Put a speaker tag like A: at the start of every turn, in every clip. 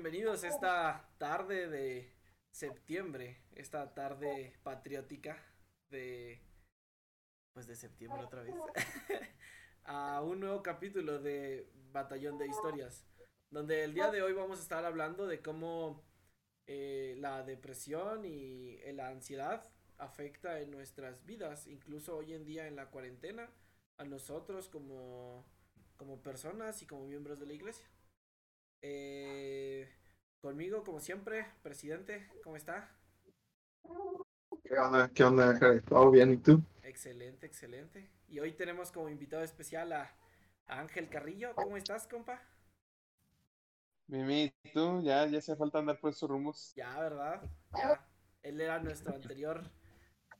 A: bienvenidos esta tarde de septiembre, esta tarde patriótica de pues de septiembre otra vez a un nuevo capítulo de Batallón de Historias, donde el día de hoy vamos a estar hablando de cómo eh, la depresión y la ansiedad afecta en nuestras vidas, incluso hoy en día en la cuarentena, a nosotros como, como personas y como miembros de la iglesia. Eh, conmigo, como siempre, presidente, ¿cómo está?
B: ¿Qué onda? ¿Qué onda, ¿Todo bien? ¿Y tú?
A: Excelente, excelente. Y hoy tenemos como invitado especial a, Ángel Carrillo. ¿Cómo estás, compa?
C: Mimi, ¿tú? Ya, ya hace falta andar por esos rumos.
A: Ya, ¿verdad? Ya. Él era nuestro anterior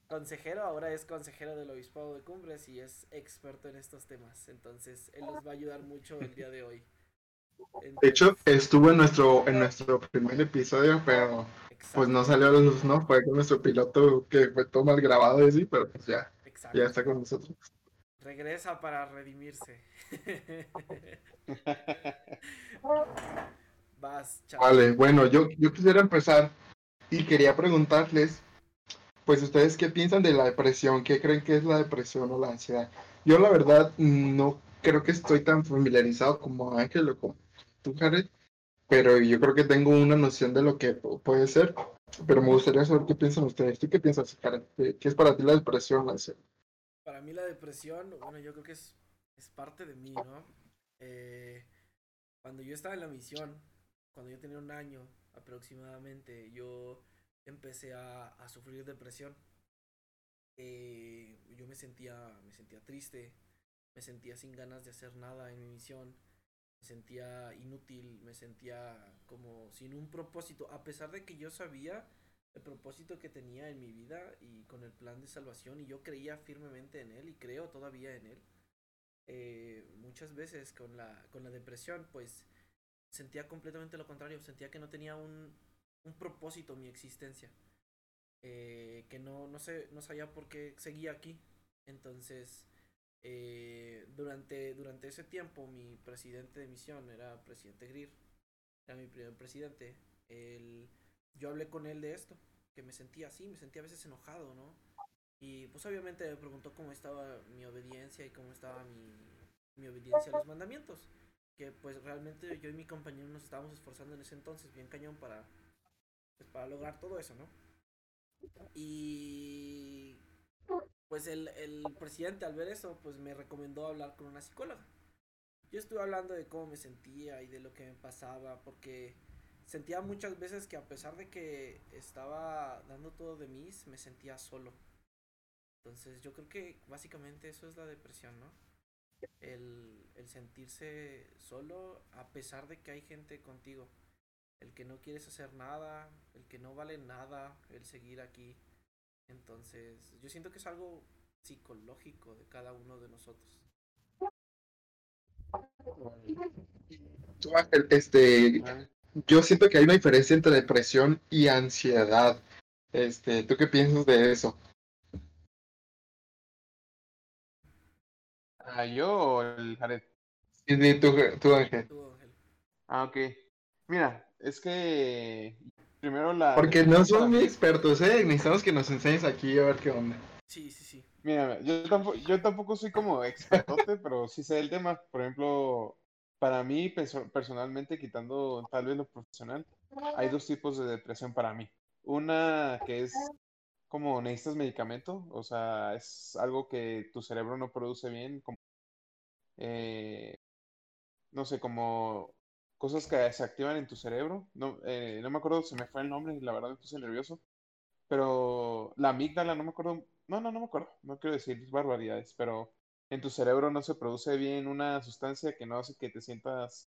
A: consejero, ahora es consejero del Obispado de Cumbres y es experto en estos temas. Entonces, él nos va a ayudar mucho el día de hoy.
B: De hecho, estuvo en nuestro, en nuestro primer episodio, pero pues no salió a la luz, ¿no? Fue con nuestro piloto que fue todo mal grabado y así, pero pues ya, ya está con nosotros.
A: Regresa para redimirse.
B: Vas, Vale, bueno, yo, yo quisiera empezar y quería preguntarles, pues ustedes qué piensan de la depresión, qué creen que es la depresión o la ansiedad. Yo la verdad no creo que estoy tan familiarizado como Ángel o como tú, Jared, pero yo creo que tengo una noción de lo que puede ser. Pero me gustaría saber qué piensan ustedes. ¿Tú qué piensas, Jared? ¿Qué es para ti la depresión,
A: Para mí la depresión, bueno, yo creo que es, es parte de mí, ¿no? Eh, cuando yo estaba en la misión, cuando yo tenía un año aproximadamente, yo empecé a, a sufrir depresión. Eh, yo me sentía, me sentía triste, me sentía sin ganas de hacer nada en mi misión, me sentía inútil, me sentía como sin un propósito, a pesar de que yo sabía el propósito que tenía en mi vida y con el plan de salvación y yo creía firmemente en él y creo todavía en él. Eh, muchas veces con la, con la depresión pues sentía completamente lo contrario, sentía que no tenía un, un propósito mi existencia, eh, que no, no, sé, no sabía por qué seguía aquí. Entonces eh, durante, durante ese tiempo mi presidente de misión era presidente Greer, era mi primer presidente. Él, yo hablé con él de esto, que me sentía así, me sentía a veces enojado, ¿no? Y pues obviamente me preguntó cómo estaba mi obediencia y cómo estaba mi, mi obediencia a los mandamientos. Que pues realmente yo y mi compañero nos estábamos esforzando en ese entonces bien cañón para, pues, para lograr todo eso, ¿no? Y pues el, el presidente al ver eso, pues me recomendó hablar con una psicóloga. Yo estuve hablando de cómo me sentía y de lo que me pasaba, porque sentía muchas veces que a pesar de que estaba dando todo de mí, me sentía solo. Entonces yo creo que básicamente eso es la depresión, ¿no? El, el sentirse solo a pesar de que hay gente contigo. El que no quieres hacer nada, el que no vale nada, el seguir aquí. Entonces, yo siento que es algo psicológico de cada uno de nosotros.
B: Este, yo siento que hay una diferencia entre depresión y ansiedad. Este, ¿tú qué piensas de eso?
C: ¿A yo o el Jared?
B: Sí, tú, tú, Ángel.
C: Ah, ok. Mira, es que Primero la.
B: Porque no son muy expertos, ¿eh? Necesitamos que nos enseñes aquí a ver qué onda.
A: Sí, sí, sí.
C: Mira, yo tampoco, yo tampoco soy como expertote, pero sí sé el tema. Por ejemplo, para mí, personalmente, quitando tal vez lo profesional, hay dos tipos de depresión para mí. Una que es como necesitas medicamento, o sea, es algo que tu cerebro no produce bien, como, eh, no sé, como cosas que se activan en tu cerebro. No, eh, no me acuerdo, se me fue el nombre la verdad me puse nervioso. Pero la amígdala, no me acuerdo. No, no, no me acuerdo. No quiero decir barbaridades, pero en tu cerebro no se produce bien una sustancia que no hace que te sientas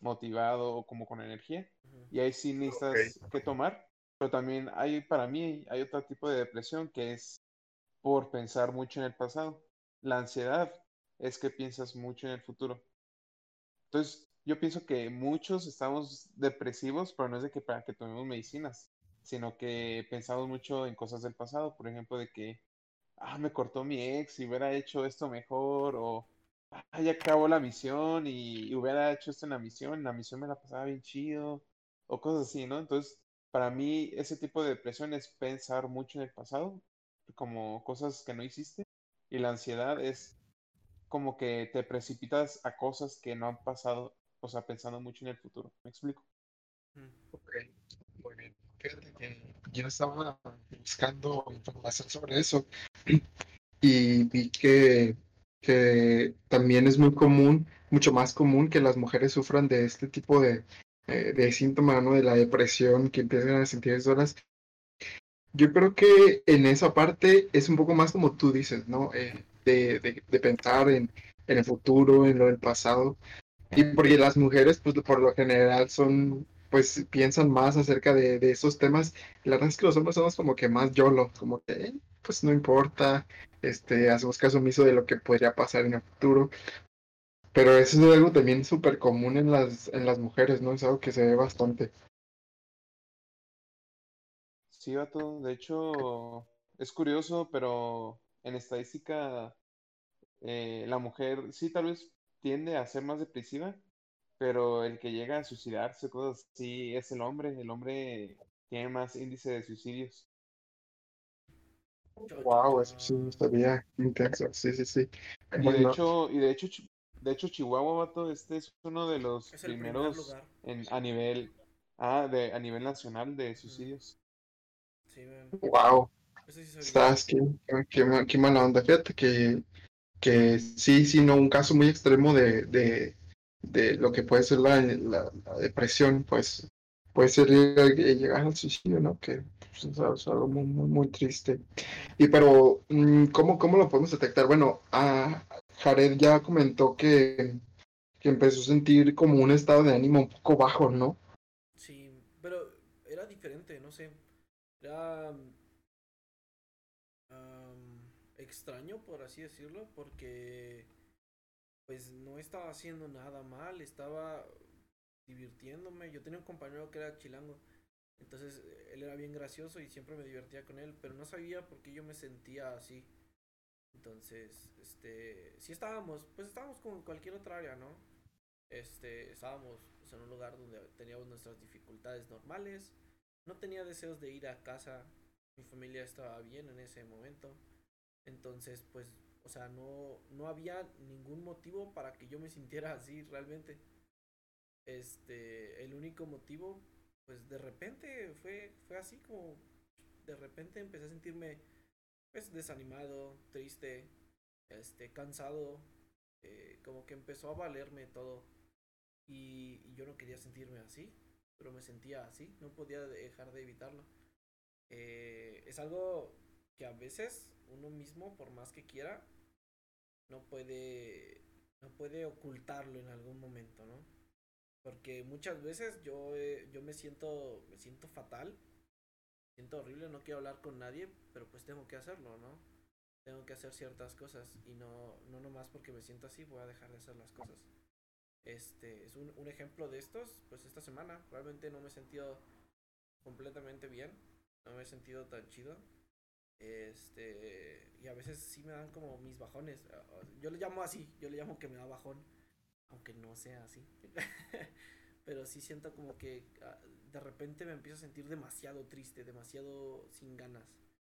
C: motivado o como con energía. Y ahí sí necesitas que tomar. Pero también hay, para mí, hay otro tipo de depresión que es por pensar mucho en el pasado. La ansiedad es que piensas mucho en el futuro. Entonces, yo pienso que muchos estamos depresivos, pero no es de que para que tomemos medicinas, sino que pensamos mucho en cosas del pasado, por ejemplo, de que, ah, me cortó mi ex y hubiera hecho esto mejor, o ah, ya acabó la misión y, hubiera hecho esto en la misión, la misión me la pasaba bien chido, o cosas así, ¿no? Entonces, para mí, ese tipo de depresión es pensar mucho en el pasado, como cosas que no hiciste, y la ansiedad es como que te precipitas a cosas que no han pasado, o sea, pensando mucho en el futuro. ¿Me explico?
B: Ok, muy bien. Fíjate que yo estaba buscando información sobre eso y vi que, que también es muy común, mucho más común que las mujeres sufran de este tipo de, eh, de síntoma, ¿no? De la depresión, que empiezan a sentir solas. Yo creo que en esa parte es un poco más como tú dices, ¿no? Eh, de, de, de, pensar en, en el futuro, en lo del pasado. Y porque las mujeres, pues por lo general son pues piensan más acerca de, de, esos temas. La verdad es que los hombres somos como que más YOLO, como que eh, pues no importa, este, hacemos caso omiso de lo que podría pasar en el futuro. Pero eso es algo también súper común en las, en las mujeres, ¿no? Es algo que se ve bastante.
C: Sí, vato. De hecho, es curioso, pero en estadística, eh, la mujer sí tal vez tiende a ser más depresiva, pero el que llega a suicidarse, cosas así, es el hombre. El hombre tiene más índice de suicidios.
B: Wow, eso sí sabía intenso, sí, sí, sí.
C: Y de hecho, y de hecho, de hecho, Chihuahua, vato, este es uno de los primeros en, a nivel, ah, de, a nivel nacional de suicidios.
B: Sí, wow. Estás, qué, qué, qué, mala onda. Fíjate que, que sí, sí, no, un caso muy extremo de, de, de lo que puede ser la, la, depresión, pues puede ser llegar al suicidio, ¿no? Que pues, es algo muy, muy, muy, triste. Y pero, mm, ¿cómo, ¿cómo lo podemos detectar? Bueno, a Jared ya comentó que, que empezó a sentir como un estado de ánimo un poco bajo, ¿no?
A: Sí, pero era diferente, no sé. Era extraño, por así decirlo, porque pues no estaba haciendo nada mal, estaba divirtiéndome. Yo tenía un compañero que era chilango, entonces él era bien gracioso y siempre me divertía con él, pero no sabía por qué yo me sentía así. Entonces, este, sí estábamos, pues estábamos como en cualquier otra área, ¿no? Este, estábamos pues, en un lugar donde teníamos nuestras dificultades normales. No tenía deseos de ir a casa. Mi familia estaba bien en ese momento. Entonces, pues o sea, no, no había ningún motivo para que yo me sintiera así realmente. Este, el único motivo, pues de repente fue, fue así como, de repente empecé a sentirme, pues desanimado, triste, este, cansado, eh, como que empezó a valerme todo. Y, y, yo no quería sentirme así, pero me sentía así, no podía dejar de evitarlo. Eh, es algo que a veces uno mismo, por más que quiera, no puede no puede ocultarlo en algún momento, ¿no? Porque muchas veces yo eh, yo me siento me siento fatal, me siento horrible, no quiero hablar con nadie, pero pues tengo que hacerlo, ¿no? Tengo que hacer ciertas cosas y no no nomás porque me siento así voy a dejar de hacer las cosas. Este es un, un ejemplo de estos, pues esta semana realmente no me he sentido completamente bien, no me he sentido tan chido este, y a veces sí me dan como mis bajones. Yo le llamo así, yo le llamo que me da bajón, aunque no sea así. Pero sí siento como que ah, de repente me empiezo a sentir demasiado triste, demasiado sin ganas.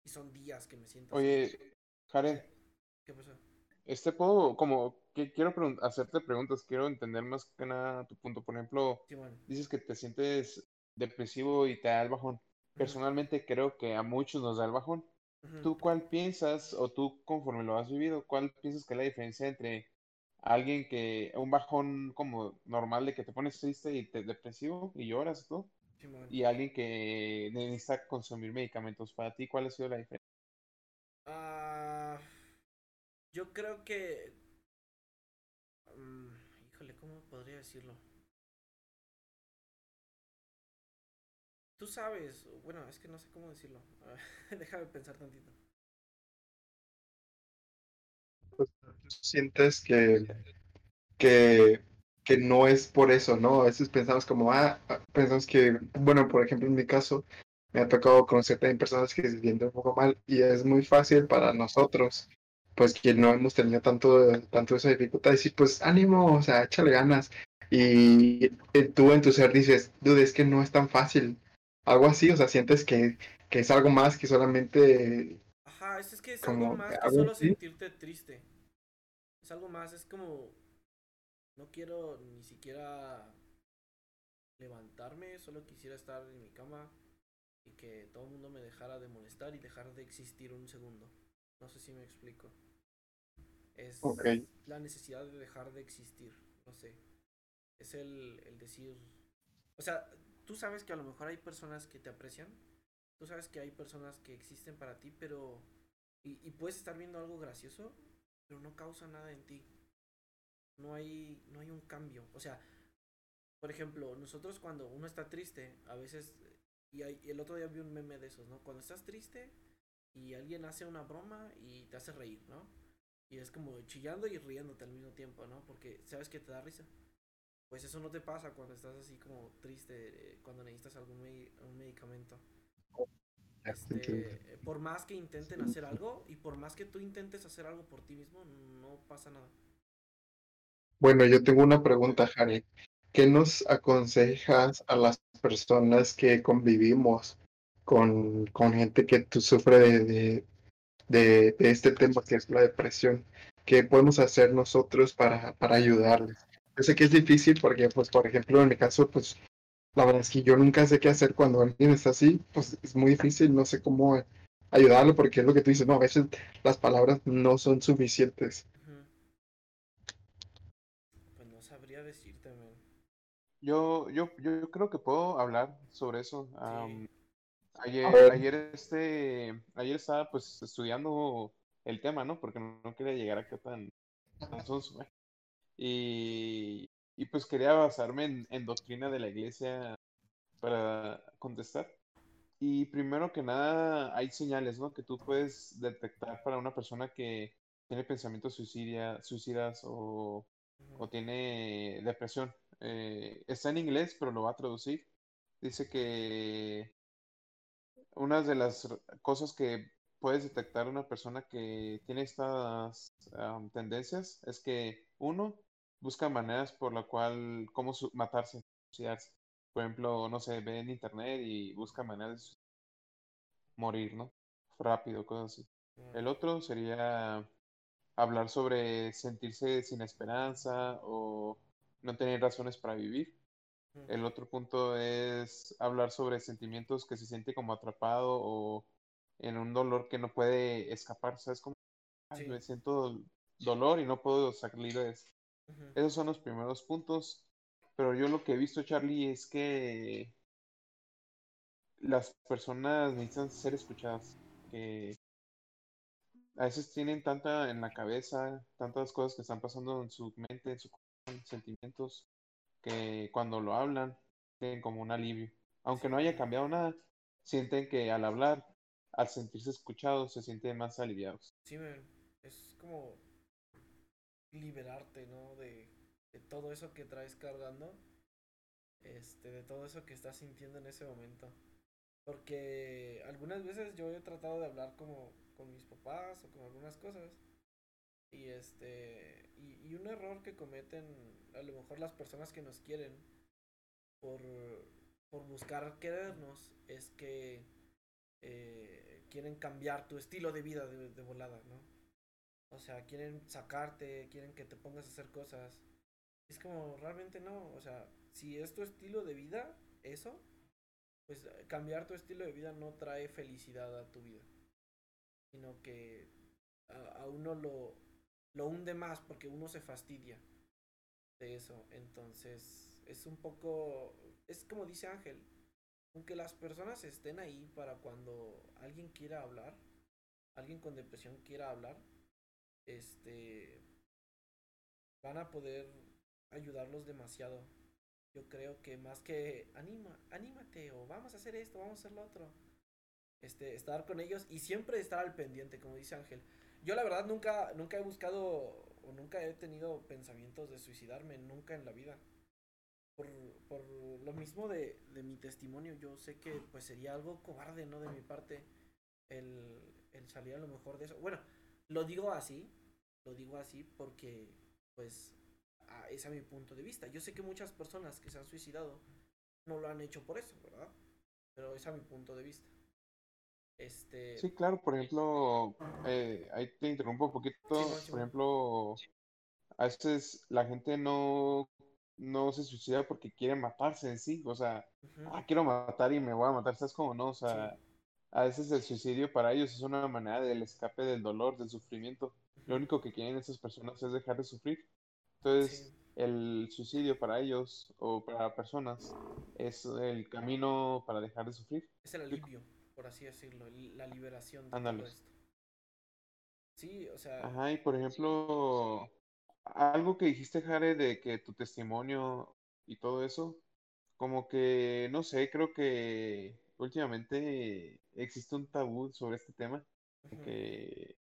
A: Y son días que me siento
C: Oye, Jaren.
A: ¿Qué pasó?
C: Este puedo, como, que quiero hacerte preguntas, quiero entender más que nada tu punto. Por ejemplo, dices que te sientes depresivo y te da el bajón. Personalmente creo que a muchos nos da el bajón. ¿Tú cuál piensas, o tú conforme lo has vivido, cuál piensas que es la diferencia entre alguien que, un bajón como normal de que te pones triste y te depresivo y lloras todo, y alguien que necesita consumir medicamentos? Para ti, ¿cuál ha sido la diferencia?
A: Ah, yo creo que... Mm, híjole, ¿cómo podría decirlo? Tú sabes, bueno, es que no sé cómo decirlo. Déjame pensar tantito.
B: Pues, sientes que, que, que no es por eso, ¿no? A veces pensamos como, ah, ah, pensamos que, bueno, por ejemplo, en mi caso, me ha tocado conocer también personas que se sienten un poco mal y es muy fácil para nosotros pues que no hemos tenido tanto, tanto esa dificultad, decir, pues ánimo, o sea, échale ganas. Y eh, tú en tu ser dices, dude, es que no es tan fácil. Algo así, o sea, sientes que, que es algo más que solamente...
A: Ajá, es, es que es
B: Como
A: algo más que solo
B: así.
A: sentirte triste. Es algo más, es como... No quiero ni siquiera levantarme, solo quisiera estar en mi cama y que todo el mundo me dejara de molestar y dejar de existir un segundo. No sé si me explico. Es la necesidad de dejar de existir, no sé. Es el, el decir... O sea, tú sabes que a lo mejor hay personas que te aprecian, tú sabes que hay personas que existen para ti, pero... Y, puedes estar viendo algo gracioso, pero no causa nada en ti. No hay, no hay un cambio. O sea, por ejemplo, nosotros cuando uno está triste, a veces, y, hay, el otro día vi un meme de esos, ¿no? Cuando estás triste y alguien hace una broma y te hace reír, ¿no? Y es como chillando y riéndote al mismo tiempo, ¿no? Porque sabes que te da risa. Pues eso no te pasa cuando estás así como triste, eh, cuando necesitas algún medi- un medicamento. Este, por más que intenten hacer algo y por más que tú intentes hacer algo por ti mismo, no pasa nada.
B: Bueno, yo tengo una pregunta, Jare. ¿Qué nos aconsejas a las personas que convivimos con, con gente que tú sufre de, de, de- de este tema que es la depresión? ¿Qué podemos hacer nosotros para, para ayudarles? Yo sé que es difícil porque, pues, por ejemplo, en mi caso, pues, la verdad es que yo nunca sé qué hacer cuando alguien está así, pues es muy difícil, no sé cómo ayudarlo porque es lo que tú dices, no, a veces las palabras no son suficientes.
A: Pues no sabría decirte, man.
C: Yo, yo, yo creo que puedo hablar sobre eso.
A: Sí.
C: ayer, ayer, este, ayer estaba pues estudiando el tema, ¿no? Porque no, quería llegar acá tan, tan sonso. Y, y pues quería basarme en, en doctrina de la iglesia para contestar. Y primero que nada, hay señales, ¿no? Que tú puedes detectar para una persona que tiene pensamientos suicidia, suicidas o, o tiene depresión. Eh, está en inglés, pero lo va a traducir. Dice que una de las cosas que puedes detectar una persona que tiene estas am, tendencias es que uno busca maneras por la cual cómo su- matarse, suicidarse. Por ejemplo, no sé, ve en internet y busca maneras de morir, ¿no? Rápido, cosas así.
A: Ujú.
C: El otro sería hablar sobre sentirse sin esperanza o no tener razones para vivir.
A: Ujú.
C: El otro punto es hablar sobre sentimientos que se siente como atrapado o en un dolor que no puede escapar, ¿sabes? Como "Ay,
A: Sí.
C: me siento dolor y no puedo salir de Esos son los primeros puntos, pero yo lo que he visto, Charlie, es que las personas necesitan ser escuchadas, que a veces tienen tanta en la cabeza, tantas cosas que están pasando en su mente, en su corazón, sentimientos, que cuando lo hablan, tienen como un alivio. Aunque no haya cambiado nada, sienten que al hablar, al sentirse escuchados, se sienten más aliviados.
A: Sí, man. Es como liberarte, ¿no? De, todo eso que traes cargando. Este, de todo eso que estás sintiendo en ese momento. Porque algunas veces yo he tratado de hablar como con mis papás o con algunas cosas. Y este. Y, y un error que cometen a lo mejor las personas que nos quieren por, por buscar querernos es que eh, quieren cambiar tu estilo de vida de, de volada, ¿no? O sea, quieren sacarte, quieren que te pongas a hacer cosas. Es como, realmente no. O sea, si es tu estilo de vida, eso, pues cambiar tu estilo de vida no trae felicidad a tu vida. Sino que a, a uno lo, lo hunde más porque uno se fastidia de eso. Entonces, es un poco, es como dice Ángel, aunque las personas estén ahí para cuando alguien quiera hablar, alguien con depresión quiera hablar, este, van a poder ayudarlos demasiado. Yo creo que más que anima, anímate o vamos a hacer esto, vamos a hacer lo otro. Este, estar con ellos y siempre estar al pendiente, como dice Ángel. Yo la verdad nunca, nunca he buscado o nunca he tenido pensamientos de suicidarme, nunca en la vida. Por, por lo mismo de, de mi testimonio, yo sé que pues sería algo cobarde, ¿no? De mi parte, el, el salir a lo mejor de eso. Bueno, Lo digo así, lo digo así porque, pues, a, es a mi punto de vista. Yo sé que muchas personas que se han suicidado no lo han hecho por eso, ¿verdad? Pero es a mi punto de vista. Este.
C: Sí, claro, por ejemplo, eh, ahí te interrumpo un poquito. Por ejemplo, a veces la gente no, no se suicida porque quiere matarse en sí. O sea, ah, quiero matar y me voy a matar, ¿sabes cómo no? O sea, a veces el suicidio para ellos es una manera del escape del dolor, del sufrimiento. Lo único que quieren esas personas es dejar de sufrir. Entonces,
A: Sí.
C: el suicidio para ellos o para personas es el camino para dejar de sufrir.
A: Es el alivio, por así decirlo, la liberación de todo esto. Sí, o sea,
C: Ajá, y por ejemplo, algo que dijiste, Jare, de que tu testimonio y todo eso, como que, no sé, creo que últimamente existe un tabú sobre este tema,
A: ujú,
C: que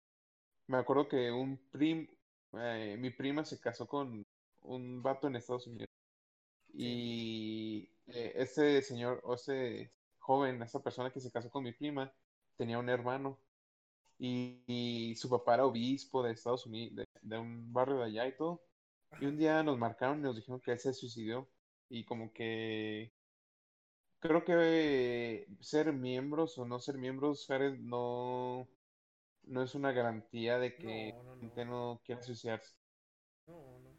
C: me acuerdo que un prim, eh, mi prima se casó con un vato en Estados Unidos y eh, ese señor, o ese joven, esa persona que se casó con mi prima, tenía un hermano y, y su papá era obispo de Estados Unidos, de, de un barrio de allá y todo. Y un día nos marcaron y nos dijeron que él se suicidó. Y como que creo que ser miembros o no ser miembros, Jared, no, no es una garantía de que
A: no, no,
C: la gente
A: no,
C: no quiera suicidarse.
A: no, no.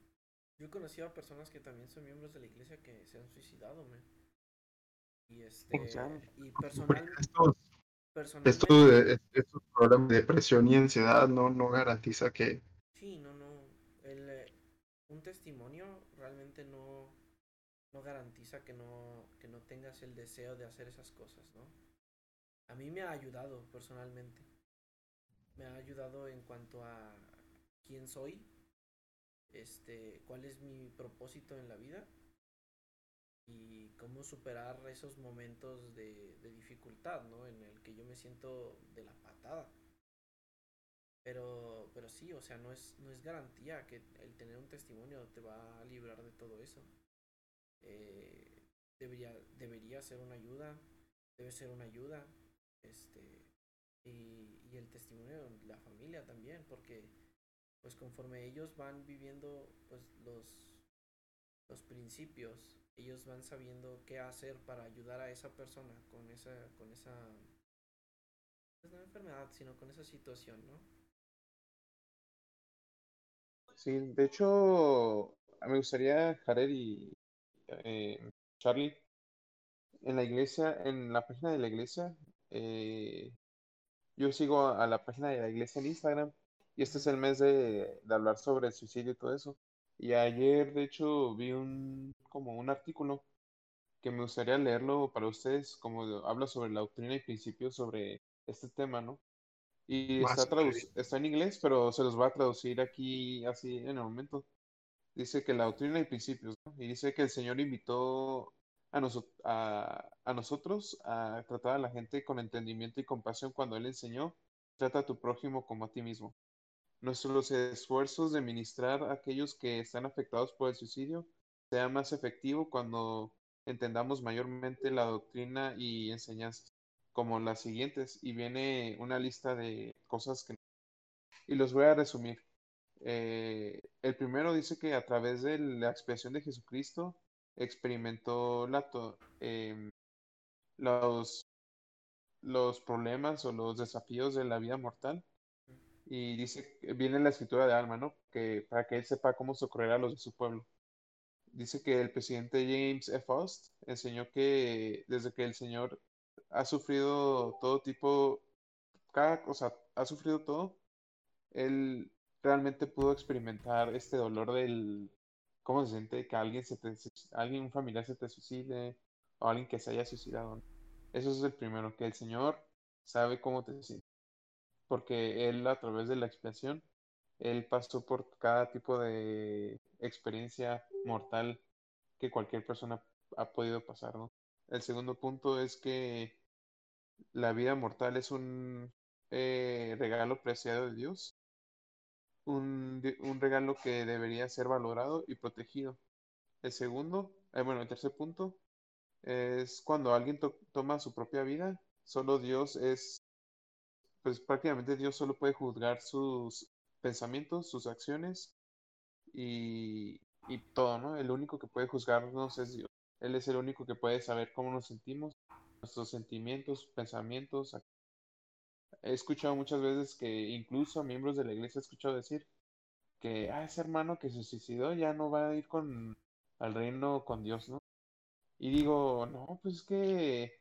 A: Yo he conocido a personas que también son miembros de la iglesia que se han suicidado, man. Y este,
C: Claro.
A: y personal,
B: estos,
A: personalmente,
B: estos problemas de depresión y ansiedad no, no garantiza que
A: sí, no, no. El, eh, un testimonio realmente no, no garantiza que no, que no tengas el deseo de hacer esas cosas, ¿no? A mí me ha ayudado personalmente. Me ha ayudado en cuanto a quién soy, este, cuál es mi propósito en la vida y cómo superar esos momentos de, dificultad, ¿no? En el que yo me siento de la patada. Pero, pero sí, o sea, no es, no es garantía que el tener un testimonio te va a librar de todo eso. Eh, debería, debería ser una ayuda, debe ser una ayuda, este, y, y el testimonio de la familia también, porque pues conforme ellos van viviendo pues los, los principios, ellos van sabiendo qué hacer para ayudar a esa persona con esa, con esa, pues enfermedad, sino con esa situación, ¿no?
C: Sí, de hecho, me gustaría, Jared y eh, Charlie, en la iglesia, en la página de la iglesia, eh, yo sigo a, la página de la iglesia en Instagram y este es el mes de, de hablar sobre el suicidio y todo eso. Y ayer, de hecho, vi un, como un artículo que me gustaría leerlo para ustedes, como habla sobre la doctrina y principios sobre este tema, ¿no? Y está, está en inglés, pero se los voy a traducir aquí así en el momento. Dice que la doctrina y principios, ¿no? Y dice que el Señor invitó a, noso- a, a nosotros a tratar a la gente con entendimiento y compasión cuando Él enseñó, trata a tu prójimo como a ti mismo. Nuestros esfuerzos de ministrar a aquellos que están afectados por el suicidio sea más efectivo cuando entendamos mayormente la doctrina y enseñanzas, como las siguientes, y viene una lista de cosas que... Y los voy a resumir. Eh, el primero dice que a través de la expiación de Jesucristo experimentó la em, los, los problemas o los desafíos de la vida mortal. Y dice, viene en la escritura de Alma, ¿no? Que para que él sepa cómo socorrer a los de su pueblo. Dice que el presidente James F. Faust enseñó que desde que el Señor ha sufrido todo tipo, cada cosa, ha sufrido todo, él realmente pudo experimentar este dolor del, ¿cómo se siente que alguien se te, alguien, un familiar se te suicide o alguien que se haya suicidado? Eso es el primero, que el Señor sabe cómo te sientes, porque Él a través de la expiación, Él pasó por cada tipo de experiencia mortal que cualquier persona ha podido pasar, ¿no? El segundo punto es que la vida mortal es un eh, regalo preciado de Dios un, un regalo que debería ser valorado y protegido. El segundo, eh, bueno, el tercer punto es cuando alguien to- toma su propia vida, solo Dios es pues prácticamente Dios solo puede juzgar sus pensamientos, sus acciones y, y todo, ¿no? El único que puede juzgarnos es Dios. Él es el único que puede saber cómo nos sentimos, nuestros sentimientos, pensamientos. He escuchado muchas veces que incluso miembros de la iglesia he escuchado decir que ah, ese hermano que se suicidó ya no va a ir con al reino con Dios, ¿no? Y digo, no, pues es que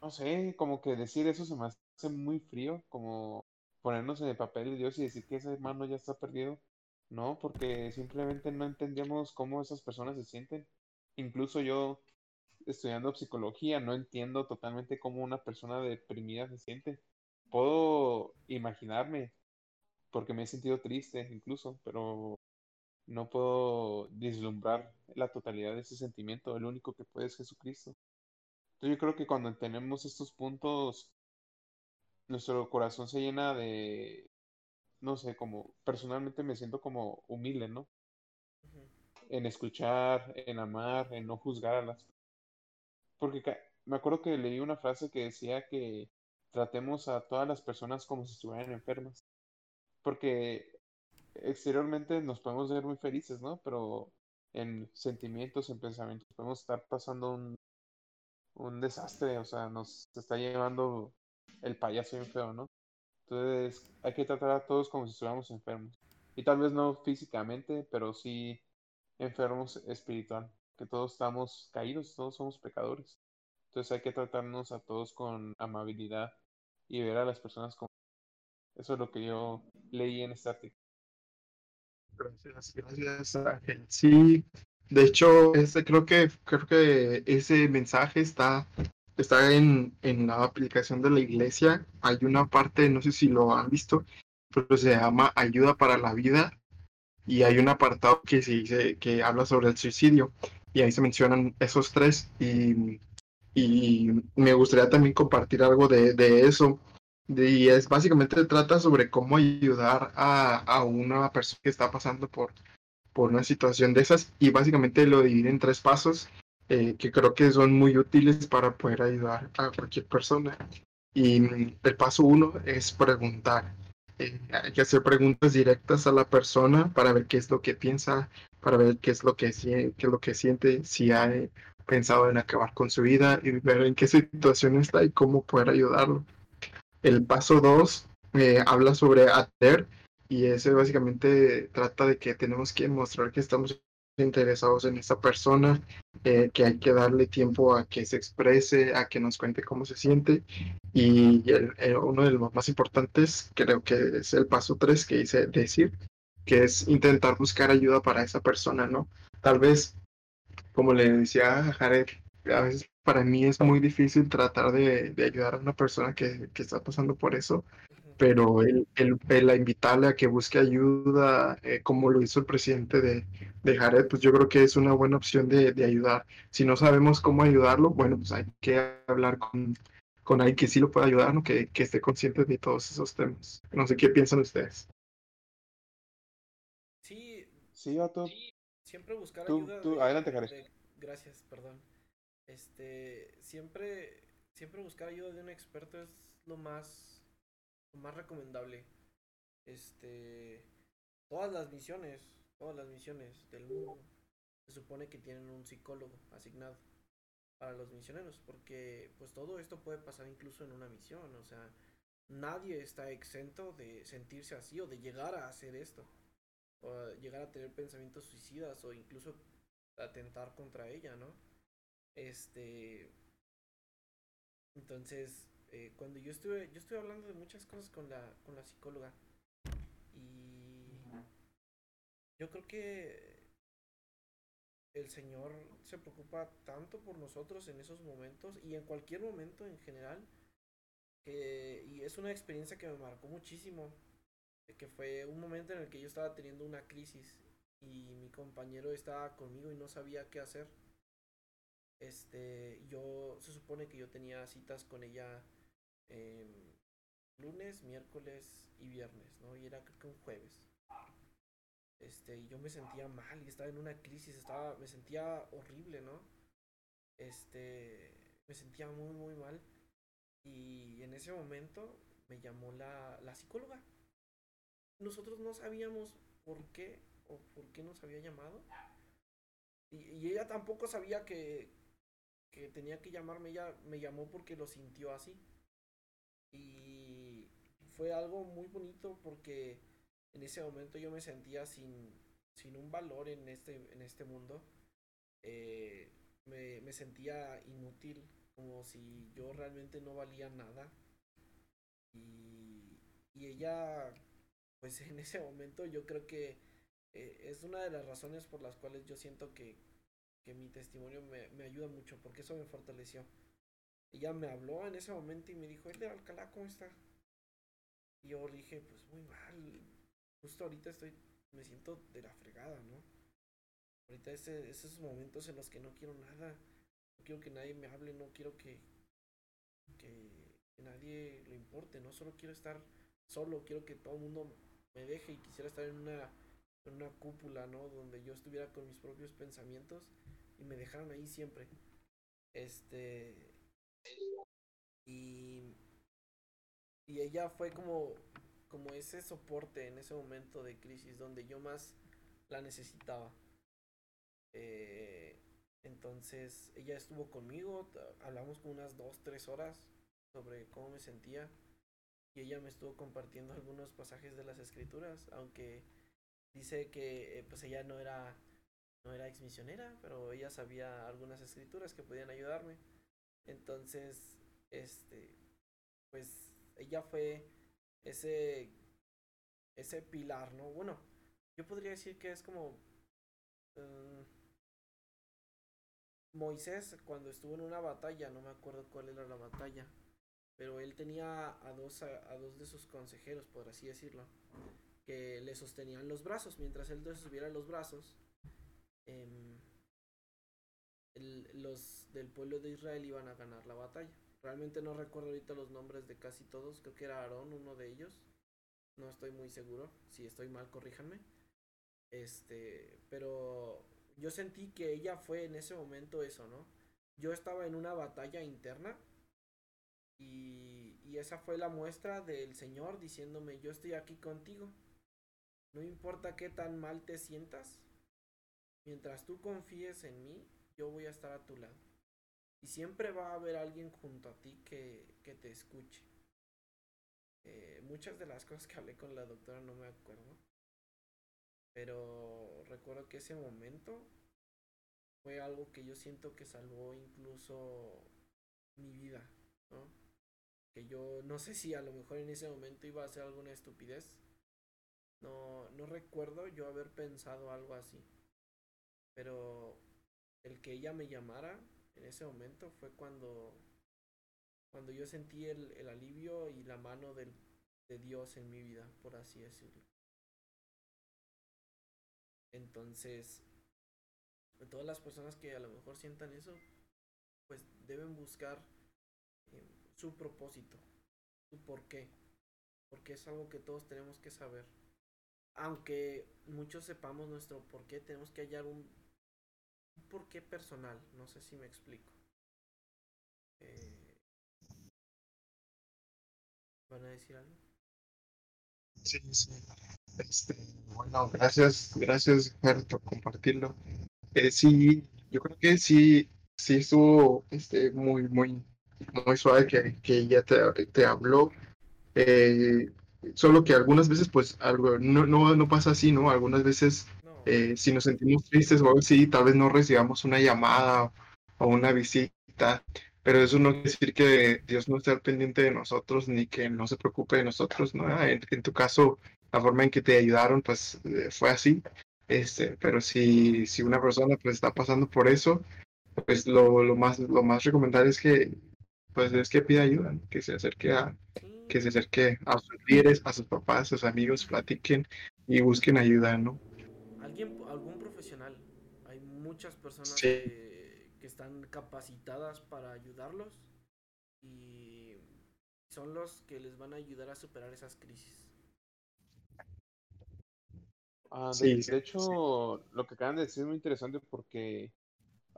C: no sé, como que decir eso se me hace muy frío, como ponernos en el papel de Dios y decir que ese hermano ya está perdido. No, porque simplemente no entendemos cómo esas personas se sienten. Incluso yo, estudiando psicología, no entiendo totalmente cómo una persona deprimida se siente. Puedo imaginarme, porque me he sentido triste incluso, pero no puedo vislumbrar la totalidad de ese sentimiento. El único que puede es Jesucristo. Entonces yo creo que cuando tenemos estos puntos, nuestro corazón se llena de, no sé, como personalmente me siento como humilde, ¿no? En escuchar, en amar, en no juzgar a las Porque me acuerdo que leí una frase que decía que tratemos a todas las personas como si estuvieran enfermas. Porque exteriormente nos podemos ver muy felices, ¿no? Pero en sentimientos, en pensamientos, podemos estar pasando un, un desastre, o sea, nos está llevando el payaso bien feo, ¿no? Entonces hay que tratar a todos como si estuviéramos enfermos. Y tal vez no físicamente, pero sí enfermos espiritual, que todos estamos caídos, todos somos pecadores. Entonces hay que tratarnos a todos con amabilidad y ver a las personas como... Eso es lo que yo leí en este artículo.
B: Gracias, gracias Ángel. Sí, de hecho, ese, creo que creo que ese mensaje está, está en, en la aplicación de la iglesia. Hay una parte, no sé si lo han visto, pero se llama Ayuda para la Vida y hay un apartado que se dice que habla sobre el suicidio y ahí se mencionan esos tres y, y me gustaría también compartir algo de, de eso. Y es básicamente trata sobre cómo ayudar a, a una persona que está pasando por, por una situación de esas y básicamente lo divide en tres pasos eh, que creo que son muy útiles para poder ayudar a cualquier persona. Y el paso uno es preguntar. Eh, hay que hacer preguntas directas a la persona para ver qué es lo que piensa, para ver qué es lo que, qué es lo que siente, si ha pensado en acabar con su vida y ver en qué situación está y cómo poder ayudarlo. El paso dos eh, habla sobre atender y ese básicamente trata de que tenemos que mostrar que estamos interesados en esa persona, eh, que hay que darle tiempo a que se exprese, a que nos cuente cómo se siente. Y uno de los más importantes creo que es el paso tres que dice decir, que es intentar buscar ayuda para esa persona, ¿no? Tal vez, como le decía a Jared, a veces para mí es muy difícil tratar de, ayudar a una persona que, que, está pasando por eso, pero el, el, el, invitarle a que busque ayuda, eh, como lo hizo el presidente de, de, Jared, pues yo creo que es una buena opción de, de, ayudar. Si no sabemos cómo ayudarlo, bueno, pues hay que hablar con, con alguien que sí lo pueda ayudar, ¿no? que, que esté consciente de todos esos temas. No sé qué piensan ustedes.
A: Sí. Siempre buscar
C: tú,
A: ayuda.
C: Tú, adelante, Jared.
A: Gracias, perdón. Este, siempre, siempre buscar ayuda de un experto es lo más más recomendable. Este, todas las misiones, todas las misiones del mundo se supone que tienen un psicólogo asignado para los misioneros, porque pues todo esto puede pasar incluso en una misión, o sea, nadie está exento de sentirse así o de llegar a hacer esto, o llegar a tener pensamientos suicidas o incluso atentar contra ella, ¿no? Este, entonces, eh, cuando yo estuve, yo estuve hablando de muchas cosas con la, con la psicóloga y yo creo que el Señor se preocupa tanto por nosotros en esos momentos y en cualquier momento en general que, y es una experiencia que me marcó muchísimo que fue un momento en el que yo estaba teniendo una crisis y mi compañero estaba conmigo y no sabía qué hacer este yo se supone que yo tenía citas con ella eh, lunes, miércoles y viernes, ¿no? Y era creo que un jueves. Este, yo me sentía mal y estaba en una crisis, estaba, me sentía horrible, ¿no? Este, me sentía muy, muy mal. Y en ese momento me llamó la, la psicóloga. Nosotros no sabíamos por qué o por qué nos había llamado. Y, ella tampoco sabía que, que tenía que llamarme. Ella me llamó porque lo sintió así. Y fue algo muy bonito porque en ese momento yo me sentía sin, sin un valor en este, en este mundo. Eh, me, me sentía inútil, como si yo realmente no valía nada. Y, y ella, pues en ese momento yo creo que eh, es una de las razones por las cuales yo siento que, que mi testimonio me, me, ayuda mucho, porque eso me fortaleció. Ella me habló en ese momento y me dijo, de Alcalá, ¿cómo está? Y yo le dije, pues muy mal. Justo ahorita estoy, me siento de la fregada, ¿no? Ahorita ese, esos momentos en los que no quiero nada. No quiero que nadie me hable, no quiero que, que, que nadie le importe, no solo quiero estar solo, quiero que todo el mundo me deje y quisiera estar en una, en una cúpula, ¿no? Donde yo estuviera con mis propios pensamientos y me dejaran ahí siempre. Este. Y. Y ella fue como. Como ese soporte en ese momento de crisis donde yo más la necesitaba. Eh, entonces ella estuvo conmigo, hablamos como unas dos, tres horas sobre cómo me sentía y ella me estuvo compartiendo algunos pasajes de las escrituras, aunque dice que eh, pues ella no era no era ex misionera, pero ella sabía algunas escrituras que podían ayudarme. Entonces, este pues ella fue ese ese pilar, ¿no? Bueno, yo podría decir que es como um, Moisés cuando estuvo en una batalla, no me acuerdo cuál era la batalla, pero él tenía a dos, a, dos de sus consejeros, por así decirlo, que le sostenían los brazos, mientras él subiera los brazos, el, los del pueblo de Israel iban a ganar la batalla. Realmente no recuerdo ahorita los nombres de casi todos, creo que era Aarón, uno de ellos, no estoy muy seguro, si estoy mal, corríjanme. Este, pero yo sentí que ella fue en ese momento eso, ¿no? Yo estaba en una batalla interna y, y, esa fue la muestra del Señor diciéndome, yo estoy aquí contigo. No importa qué tan mal te sientas, mientras tú confíes en mí, yo voy a estar a tu lado. Y siempre va a haber alguien junto a ti que, que te escuche. Eh, muchas de las cosas que hablé con la doctora no me acuerdo. Pero recuerdo que ese momento fue algo que yo siento que salvó incluso mi vida, ¿no? Que yo no sé si a lo mejor en ese momento iba a hacer alguna estupidez. No, no recuerdo yo haber pensado algo así. Pero el que ella me llamara en ese momento fue cuando cuando yo sentí el, el alivio y la mano del, de Dios en mi vida, por así decirlo. Entonces, todas las personas que a lo mejor sientan eso, pues deben buscar su propósito, su por qué, porque es algo que todos tenemos que saber. Aunque muchos sepamos nuestro por qué, tenemos que hallar un, un por qué personal, no sé si me explico. Eh, ¿Van a decir algo?
B: Sí, sí. Este, bueno, gracias, gracias, Ger, por compartirlo. Eh, sí, yo creo que sí, sí estuvo este, muy, muy, muy suave que, que ella te, te habló. Eh, solo que algunas veces, pues, algo no, no, no pasa así, ¿no? Algunas veces,
A: No,
B: eh, si nos sentimos tristes o algo así, tal vez no recibamos una llamada o una visita, pero eso no quiere decir que Dios no esté al pendiente de nosotros ni que no se preocupe de nosotros, ¿no? En, en tu caso, la forma en que te ayudaron, pues, eh, fue así. Este, pero si, si una persona pues está pasando por eso, pues lo, lo más, lo más recomendable es que, pues es que pida ayuda, ¿no? que se acerque a, que se acerque a sus líderes, a sus papás, a sus amigos, platiquen y busquen ayuda, ¿no?
A: alguien, algún profesional. Hay muchas personas
B: Sí.
A: que, que están capacitadas para ayudarlos y son los que les van a ayudar a superar esas crisis.
C: Ah, de,
B: Sí, sí,
C: de
B: sí.
C: hecho, lo que acaban de decir es muy interesante porque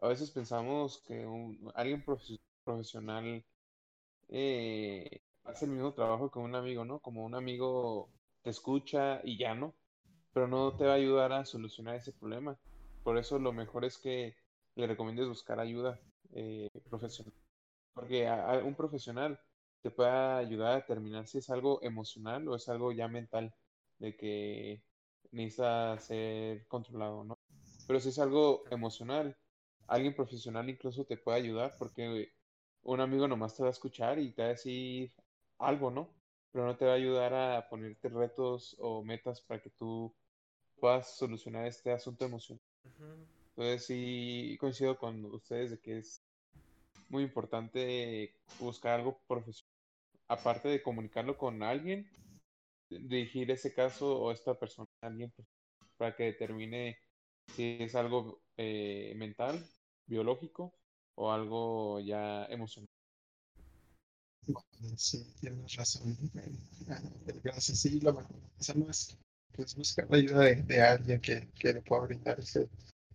C: a veces pensamos que un- alguien profe- profesional eh, hace el mismo trabajo que un amigo, ¿no? Como un amigo te escucha y ya no, pero no te va a ayudar a solucionar ese problema. Por eso lo mejor es que le recomiendes buscar ayuda eh, profesional. Porque a, un profesional te puede ayudar a determinar si es algo emocional o es algo ya mental, de que necesita ser controlado, ¿no? Pero si es algo emocional, alguien profesional incluso te puede ayudar porque un amigo nomás te va a escuchar y te va a decir algo, ¿no? Pero no te va a ayudar a ponerte retos o metas para que tú puedas solucionar este asunto emocional. Entonces sí coincido con ustedes de que es muy importante buscar algo profesional. Aparte de comunicarlo con alguien, dirigir ese caso o esta persona a alguien para que determine si es algo eh, mental, biológico o algo ya emocional.
B: Sí, tienes razón. Gracias, sí, lo mejor. No es pues, buscar la ayuda de, alguien que, que, le pueda brindar ese,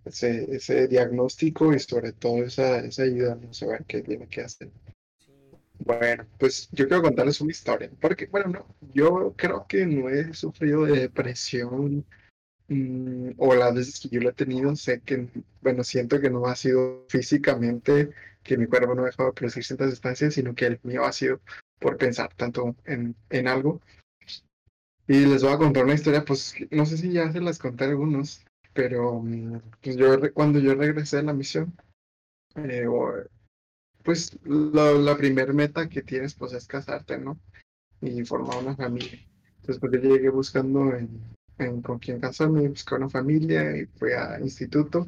B: ese, ese diagnóstico y sobre todo esa, esa ayuda, no saber qué tiene que hacer. Bueno, pues yo quiero contarles una historia, porque, bueno, no, yo creo que no he sufrido de depresión mm, o las veces que yo lo he tenido, sé que, bueno, siento que no ha sido físicamente que mi cuerpo no ha dejado de producir ciertas sustancias, sino que el mío ha sido por pensar tanto en, en algo. Y les voy a contar una historia, pues no sé si ya se las conté a algunos, pero mm, pues yo cuando yo regresé a la misión, eh, pues la primera meta que tienes pues es casarte, ¿no? Y formar una familia. Entonces pues yo llegué buscando en, con quién casarme, busqué una familia y fui a instituto.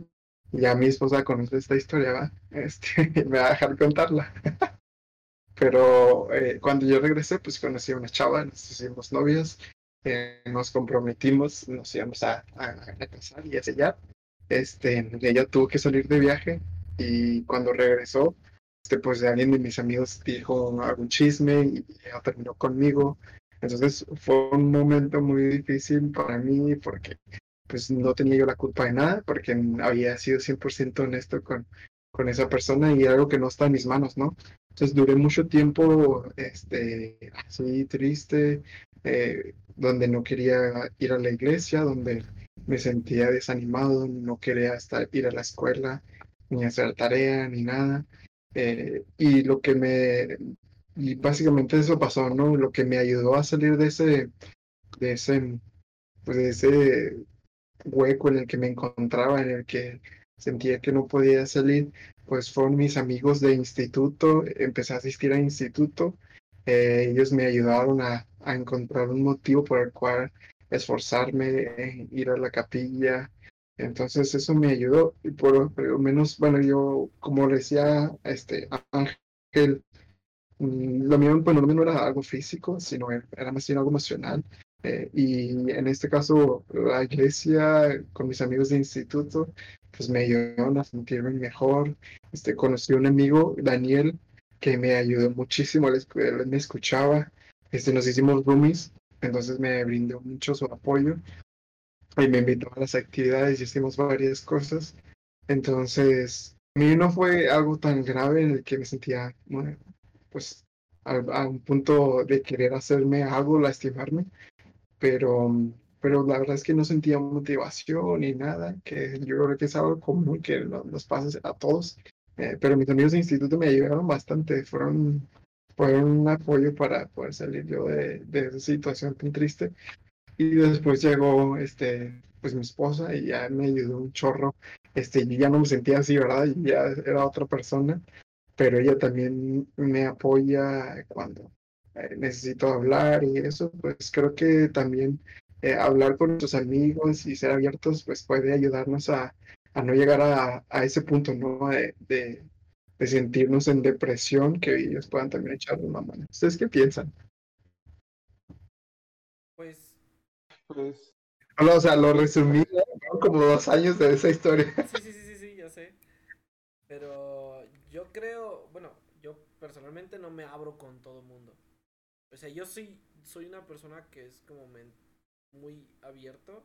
B: Y ya mi esposa conoce esta historia, ¿va? Este, me va a dejar contarla. Pero eh, cuando yo regresé, pues conocí a una chava, nos hicimos novias, eh, nos comprometimos, nos íbamos a, a, a, casar y a sellar. Este, ella tuvo que salir de viaje y cuando regresó, este, pues alguien de mis amigos dijo algún chisme y ella terminó conmigo. Entonces fue un momento muy difícil para mí porque pues no tenía yo la culpa de nada, porque había sido 100% honesto con, con esa persona y algo que no está en mis manos, ¿no? Entonces duré mucho tiempo este, así triste, eh, donde no quería ir a la iglesia, donde me sentía desanimado, no quería estar, ir a la escuela, ni hacer tarea, ni nada. Eh, y lo que me, y básicamente eso pasó, ¿no? Lo que me ayudó a salir de ese, de ese, pues de ese hueco en el que me encontraba, en el que sentía que no podía salir, pues fueron mis amigos de instituto, empecé a asistir a instituto, eh, ellos me ayudaron a, a, encontrar un motivo por el cual esforzarme, ir a la capilla, entonces eso me ayudó y por, lo menos, bueno, yo como decía este Ángel, lo mío, bueno, lo mío no era algo físico, sino era más bien algo emocional. Eh, y en este caso, la iglesia con mis amigos de instituto, pues me ayudaron a sentirme mejor. Este, conocí a un amigo, Daniel, que me ayudó muchísimo, él, me escuchaba, este, nos hicimos roomies, entonces me brindó mucho su apoyo y me invitó a las actividades y hicimos varias cosas. Entonces, a mí no fue algo tan grave en el que me sentía, pues, a, un punto de querer hacerme algo, lastimarme, pero, pero la verdad es que no sentía motivación ni nada, que yo creo que es algo común que nos pasa a todos. Eh, pero mis amigos de instituto me ayudaron bastante, fueron, fueron un apoyo para poder salir yo de, de esa situación tan triste. Y después llegó este, pues mi esposa y ya me ayudó un chorro. Este, yo ya no me sentía así, ¿verdad? Ya era otra persona, pero ella también me apoya cuando eh, necesito hablar y eso, pues creo que también eh, hablar con nuestros amigos y ser abiertos, pues puede ayudarnos a, a no llegar a, a, ese punto, ¿no? De, de, de, sentirnos en depresión, que ellos puedan también echar una mano. ¿Ustedes qué piensan?
A: Pues
C: pues.
B: o sea, lo resumí como dos años de esa historia.
A: Sí, sí, sí, sí, sí, ya sé. Pero yo creo, bueno, yo personalmente no me abro con todo mundo. O sea, yo sí soy una persona que es como muy abierto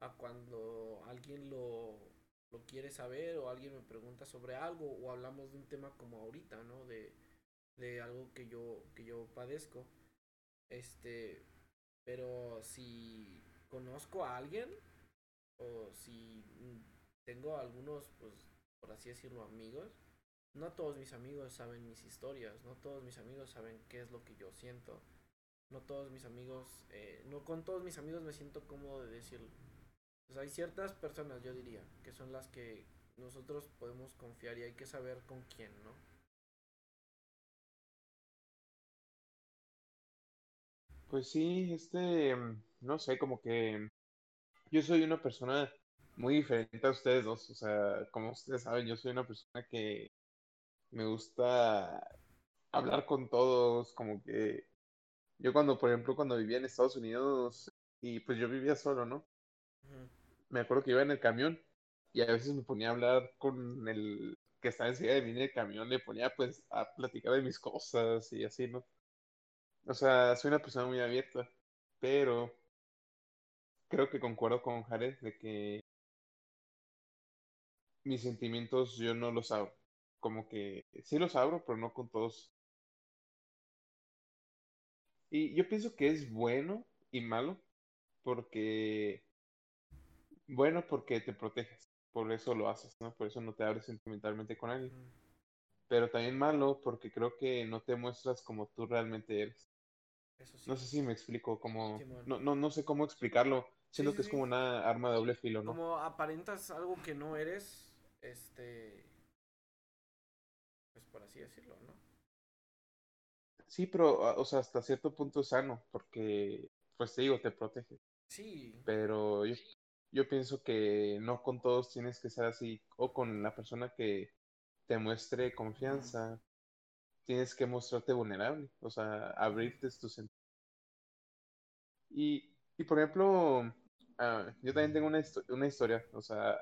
A: a cuando alguien lo, lo quiere saber o alguien me pregunta sobre algo o hablamos de un tema como ahorita, ¿no? De, de algo que yo, que yo padezco. Este, pero si conozco a alguien o si tengo algunos, pues, por así decirlo, amigos, no todos mis amigos saben mis historias, no todos mis amigos saben qué es lo que yo siento. No todos mis amigos, eh, no con todos mis amigos me siento cómodo de decirlo. Hay ciertas personas, yo diría, que son las que nosotros podemos confiar y hay que saber con quién, ¿no?
C: Pues sí, este, no sé, como que yo soy una persona muy diferente a ustedes dos, o sea, como ustedes saben, yo soy una persona que me gusta hablar con todos, como que yo cuando, por ejemplo, cuando vivía en Estados Unidos y pues yo vivía solo, ¿no? Me acuerdo que iba en el camión y a veces me ponía a hablar con el que estaba enseguida de mí en el camión, le ponía pues a platicar de mis cosas y así, ¿no? O sea, soy una persona muy abierta, pero creo que concuerdo con Jared de que mis sentimientos yo no los abro. Como que sí los abro, pero no con todos. Y yo pienso que es bueno y malo porque... Bueno, porque te proteges. Por eso lo haces, ¿no? Por eso no te abres sentimentalmente con alguien. Pero también malo porque creo que no te muestras como tú realmente eres. No sé si me explico, como... No, no, no sé cómo explicarlo. Siento que es como una arma de doble filo, ¿no?
A: Como aparentas algo que no eres, este... Por así decirlo, ¿no?
C: Sí, pero, ah, o sea, hasta cierto punto es sano, porque, pues te digo, te protege.
A: Sí.
C: Pero yo, yo pienso que no con todos tienes que ser así, o con la persona que te muestre confianza, tienes que mostrarte vulnerable, o sea, abrirte tus sentidos. Y, y por ejemplo, ah, yo también tengo una, una historia, o sea,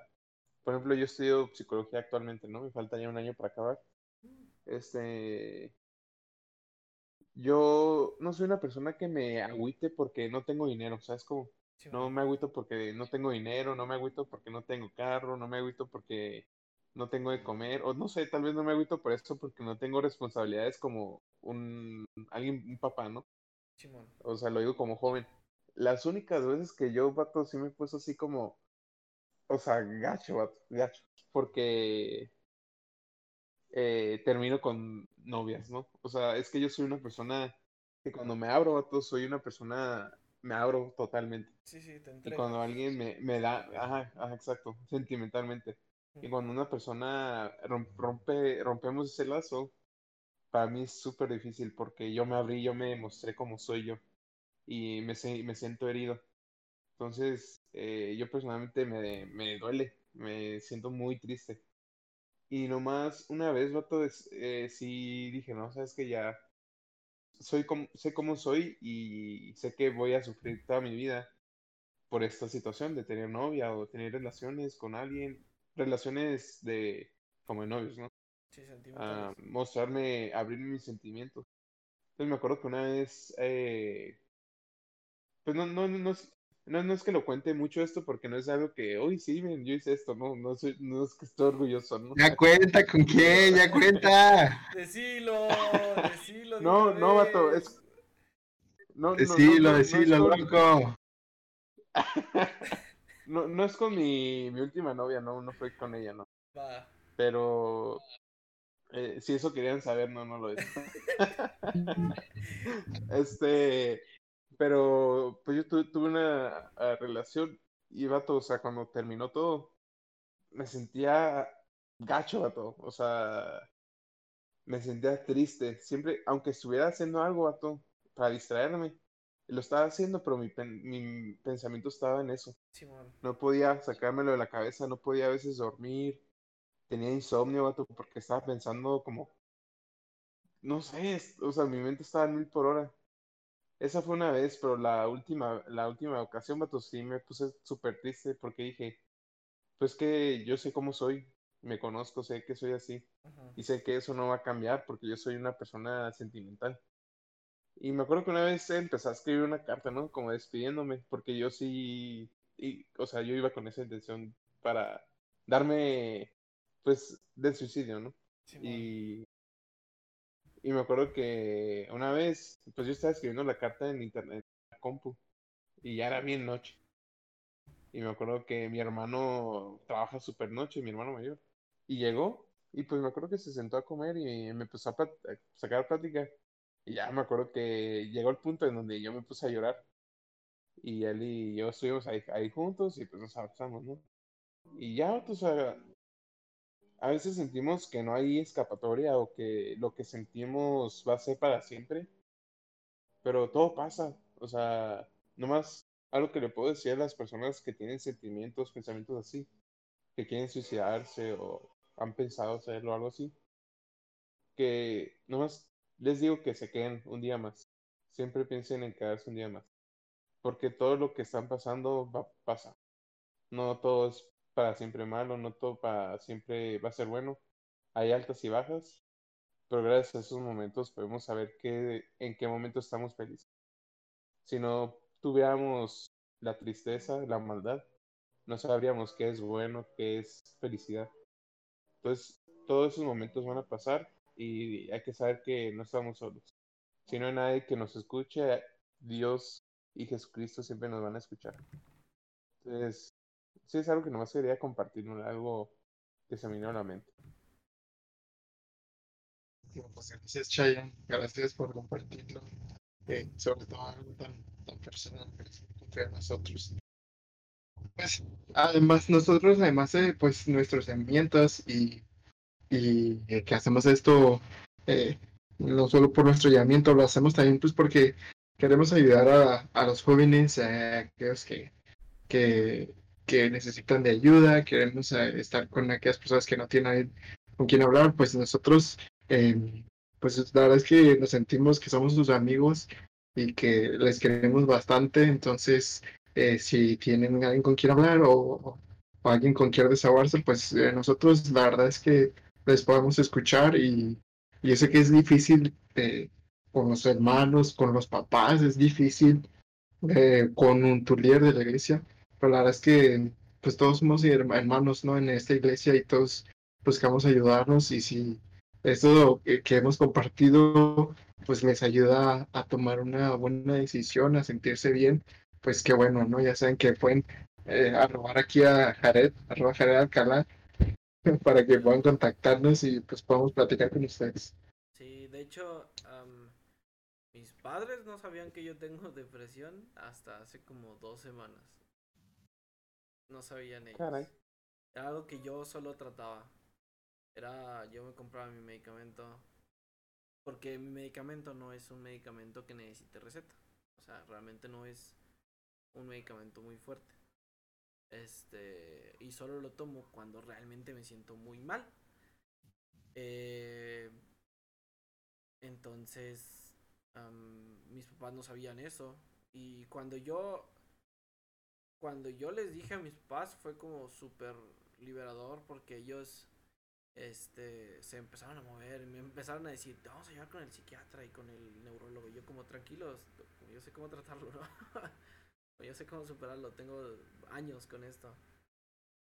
C: por ejemplo, yo estudio psicología actualmente, ¿no? Me falta ya un año para acabar. Este, yo no soy una persona que me agüite porque no tengo dinero, ¿sabes cómo? no me agüito porque no tengo dinero, no me agüito porque no tengo carro, no me agüito porque no tengo de comer, o no sé, tal vez no me agüito por eso porque no tengo responsabilidades como un alguien, un papá, ¿no? O sea, lo digo como joven. Las únicas veces que yo, vato, sí me he puesto así como, o sea, gacho, vato, gacho, porque eh, termino con novias, ¿no? O sea, es que yo soy una persona que cuando me abro, vato, soy una persona, me abro totalmente.
A: Sí, sí, te
C: Y cuando alguien me, me da, ajá, ajá, exacto, sentimentalmente. Y cuando una persona rompe, rompemos ese lazo, para mí es súper difícil porque yo me abrí, yo me mostré como soy yo y me, me siento herido. Entonces, eh, yo personalmente me, me duele, me siento muy triste. Y nomás una vez, vato, eh, sí dije, no, sabes que ya soy como, sé cómo soy y sé que voy a sufrir toda mi vida por esta situación de tener novia o tener relaciones con alguien relaciones de como de novios, ¿no?
A: Sí,
C: a mostrarme, abrirme mis sentimientos. Entonces me acuerdo que una vez, eh, pues no, no, no, no, no es que lo cuente mucho esto porque no es algo que, hoy sí, yo hice esto, no, no, soy, no es que estoy orgulloso, ¿no?
B: Ya cuenta con quién, ya cuenta.
A: Decilo, decilo.
C: no, no, vato, es...
B: No, decilo, no, decilo, loco.
C: No, no es con mi, mi última novia, no, no fue con ella, no. Pero eh, si eso querían saber, no, no lo es. este, pero pues yo tuve, una relación y vato, o sea, cuando terminó todo, me sentía gacho, vato, o sea, me sentía triste. Siempre, aunque estuviera haciendo algo, vato, para distraerme, lo estaba haciendo, pero mi, mi pensamiento estaba en eso. no podía sacármelo de la cabeza, no podía a veces dormir. Tenía insomnio, vato, porque estaba pensando como. No sé, o sea, mi mente estaba en mil por hora. Esa fue una vez, pero la última, la última ocasión, vato, sí me puse súper triste porque dije, pues que yo sé cómo soy, me conozco, sé que soy así. Y sé que eso no va a cambiar porque yo soy una persona sentimental. Y me acuerdo que una vez empecé a escribir una carta, ¿no? Como despidiéndome, porque yo sí, y, o sea, yo iba con esa intención para darme, pues, del suicidio, ¿no? y, Y me acuerdo que una vez, pues yo estaba escribiendo la carta en internet, en la compu, y ya era bien noche. Y me acuerdo que mi hermano trabaja super noche, mi hermano mayor. Y llegó, y pues me acuerdo que se sentó a comer y me empezó a, plat- a sacar plática. Y ya me acuerdo que llegó el punto en donde yo me puse a llorar. Y él y yo estuvimos ahí, ahí juntos y pues nos abrazamos, ¿no? Y ya, pues, a, veces sentimos que no hay escapatoria o que lo que sentimos va a ser para siempre. Pero todo pasa. O sea, nomás algo que le puedo decir a las personas que tienen sentimientos, pensamientos así, que quieren suicidarse o han pensado hacerlo o algo así, que nomás les digo que se queden un día más. Siempre piensen en quedarse un día más. Porque todo lo que están pasando va a pasar. No todo es para siempre malo, no todo para siempre va a ser bueno. Hay altas y bajas, pero gracias a esos momentos podemos saber qué, en qué momento estamos felices. Si no tuviéramos la tristeza, la maldad, no sabríamos qué es bueno, qué es felicidad. Entonces, todos esos momentos van a pasar y hay que saber que no estamos solos. Si no hay nadie que nos escuche, Dios y Jesucristo siempre nos van a escuchar. Entonces, sí es algo que nomás quería compartir, algo que se me vino a la mente.
B: Pues gracias, Chayan. Gracias por compartirlo. Eh, sobre todo algo tan, tan personal entre nosotros. Pues, además, nosotros, además de pues, nuestros sentimientos y, y eh, que hacemos esto eh, no solo por nuestro llamamiento, lo hacemos también pues porque queremos ayudar a, a los jóvenes, a aquellos que, que, que necesitan de ayuda, queremos eh, estar con aquellas personas que no tienen con quien hablar, pues nosotros eh, pues la verdad es que nos sentimos que somos sus amigos y que les queremos bastante, entonces eh, si tienen alguien con quien hablar o, alguien con quien desahogarse, pues eh, nosotros la verdad es que les podemos escuchar y, yo sé que es difícil con los hermanos, con los papás, es difícil con un tu líder de la iglesia, pero la verdad es que pues todos somos herma- hermanos, ¿no? En esta iglesia y todos buscamos ayudarnos y si esto que, hemos compartido pues les ayuda a, tomar una buena decisión, a sentirse bien, pues qué bueno, ¿no? Ya saben que pueden eh, arrobar aquí a Jared, arroba Jared Alcalá, para que puedan contactarnos y pues podamos platicar con ustedes.
A: Sí, de hecho, am, mis padres no sabían que yo tengo depresión hasta hace como dos semanas. No sabían ellos.
C: Caray.
A: Era algo que yo solo trataba. Era, yo me compraba mi medicamento. Porque mi medicamento no es un medicamento que necesite receta. O sea, realmente no es un medicamento muy fuerte. Este, y solo lo tomo cuando realmente me siento muy mal. Eh, entonces, am, mis papás no sabían eso. Y cuando yo, cuando yo les dije a mis papás fue como súper liberador porque ellos, este, se empezaron a mover me empezaron a decir, vamos a llevar con el psiquiatra y con el neurólogo. Yo como tranquilos, yo sé cómo tratarlo, yo sé cómo superarlo, tengo años con esto.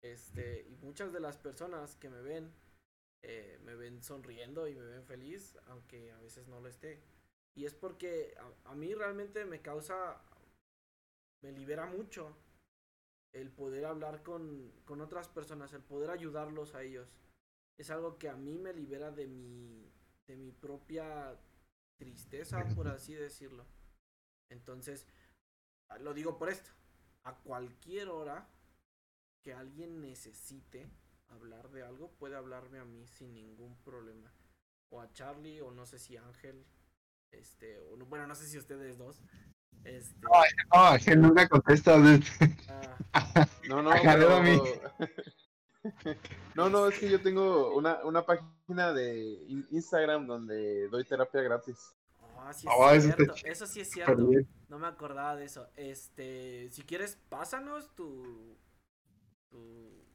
A: Este, y muchas de las personas que me ven, eh, me ven sonriendo y me ven feliz, aunque a veces no lo esté. Y es porque a, a mí realmente me causa, me libera mucho el poder hablar con, con otras personas, el poder ayudarlos a ellos. Es algo que a mí me libera de mi, de mi propia tristeza, por así decirlo. Entonces, ah, lo digo por esto. A cualquier hora que alguien necesite hablar de algo, puede hablarme a mí sin ningún problema. O a Charlie, o no sé si Ángel. Este, o no- bueno, no sé si ustedes dos. Este,
B: No, que nunca contesta.
A: ah,
C: No, no,
B: Ajá,
C: pero-
B: a mí.
C: No, no, es que yo tengo una, una página de in- Instagram donde doy terapia gratis.
A: ah, sí es
B: Oh, eso
A: cierto, sí es cierto. No me acordaba de eso. Este, si quieres, pásanos tu, tu,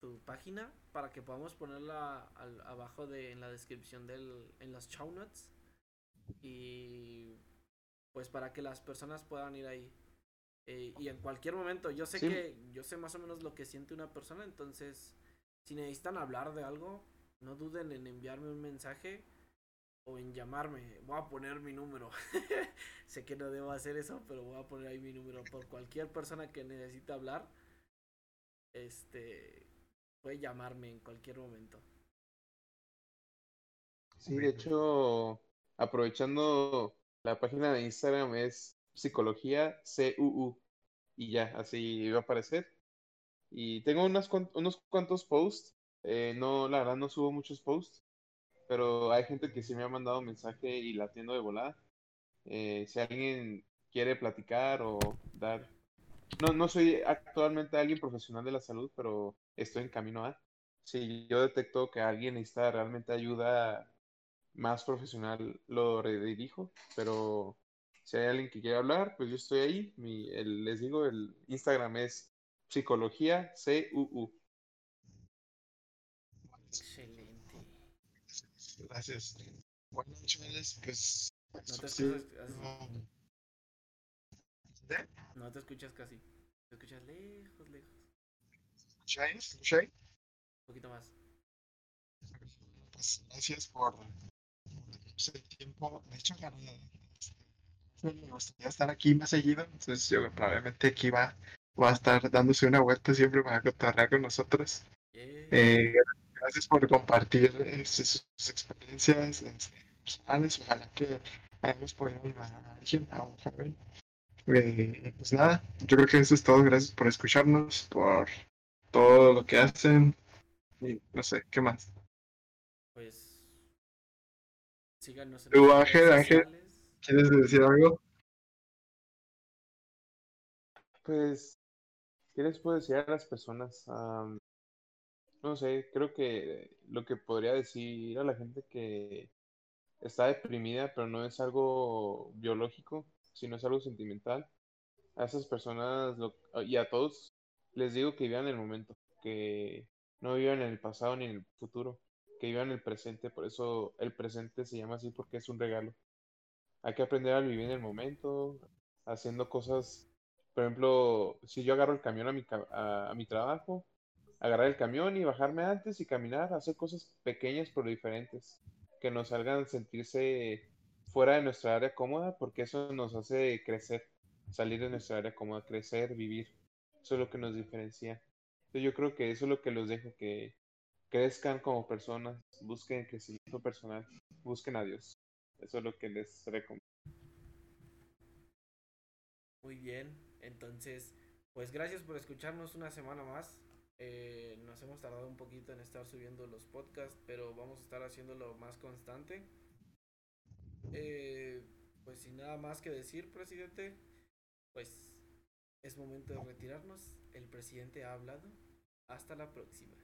A: tu página para que podamos ponerla al- abajo de, en la descripción del, en las show notes. Y pues para que las personas puedan ir ahí. Eh, y en cualquier momento, yo sé
C: Sí.
A: que, yo sé más o menos lo que siente una persona, entonces, si necesitan hablar de algo, no duden en enviarme un mensaje o en llamarme. Voy a poner mi número. sé que no debo hacer eso, pero voy a poner ahí mi número por cualquier persona que necesite hablar. Este puede llamarme en cualquier momento.
C: Sí, de hecho, aprovechando la página de Instagram es psicología CUU y ya, así va a aparecer. Y tengo unas, unos cuantos posts, eh, no, la verdad no subo muchos posts, pero hay gente que sí me ha mandado mensaje y la atiendo de volada. Eh, si alguien quiere platicar o dar... No, no soy actualmente alguien profesional de la salud, pero estoy en camino a... Si yo detecto que alguien necesita realmente ayuda más profesional, lo redirijo, pero si hay alguien que quiere hablar, pues yo estoy ahí. Mi, les digo, el Instagram es psicología CUU.
A: Excelente.
B: Gracias. Bueno, chavales, pues.
A: No te escuchas casi. No te escuchas casi. Te escuchas lejos, lejos.
B: ¿Escucháis? ¿Escucháis?
A: Un poquito más.
B: Pues gracias por ese tiempo. De hecho, me gustaría estar aquí más seguido. Entonces, yo probablemente aquí va, va a estar dándose una vuelta siempre para cotorrear con nosotros. Eh, gracias por compartir este, sus experiencias este, personales. Ojalá que hayamos podido ayudar a alguien, a un joven. Eh, pues nada, yo creo que eso es todo. Gracias por escucharnos, por todo lo que hacen. Y no sé, ¿qué más?
A: Pues. Síganos en
B: Ángel, Ángel. ¿Quieres decir algo?
C: Pues, ¿qué les puedo decir a las personas? Am, no sé, creo que lo que podría decir a la gente que está deprimida, pero no es algo biológico, sino es algo sentimental. A esas personas lo- y a todos les digo que vivan el momento, que no vivan en el pasado ni en el futuro, que vivan el presente. Por eso el presente se llama así porque es un regalo. Hay que aprender a vivir en el momento, haciendo cosas. Por ejemplo, si yo agarro el camión a mi, a mi trabajo, agarrar el camión y bajarme antes y caminar, hacer cosas pequeñas pero diferentes, que nos hagan sentirse fuera de nuestra área cómoda, porque eso nos hace crecer, salir de nuestra área cómoda, crecer, vivir. Eso es lo que nos diferencia. Entonces yo creo que eso es lo que los dejo, que crezcan como personas, busquen crecimiento personal, busquen a Dios. Eso es lo que les recomiendo.
A: Muy bien, entonces, pues gracias por escucharnos una semana más. Eh, nos hemos tardado un poquito en estar subiendo los podcasts, pero vamos a estar haciéndolo más constante. Eh, pues sin nada más que decir, presidente, pues es momento de retirarnos. El presidente ha hablado. Hasta la próxima.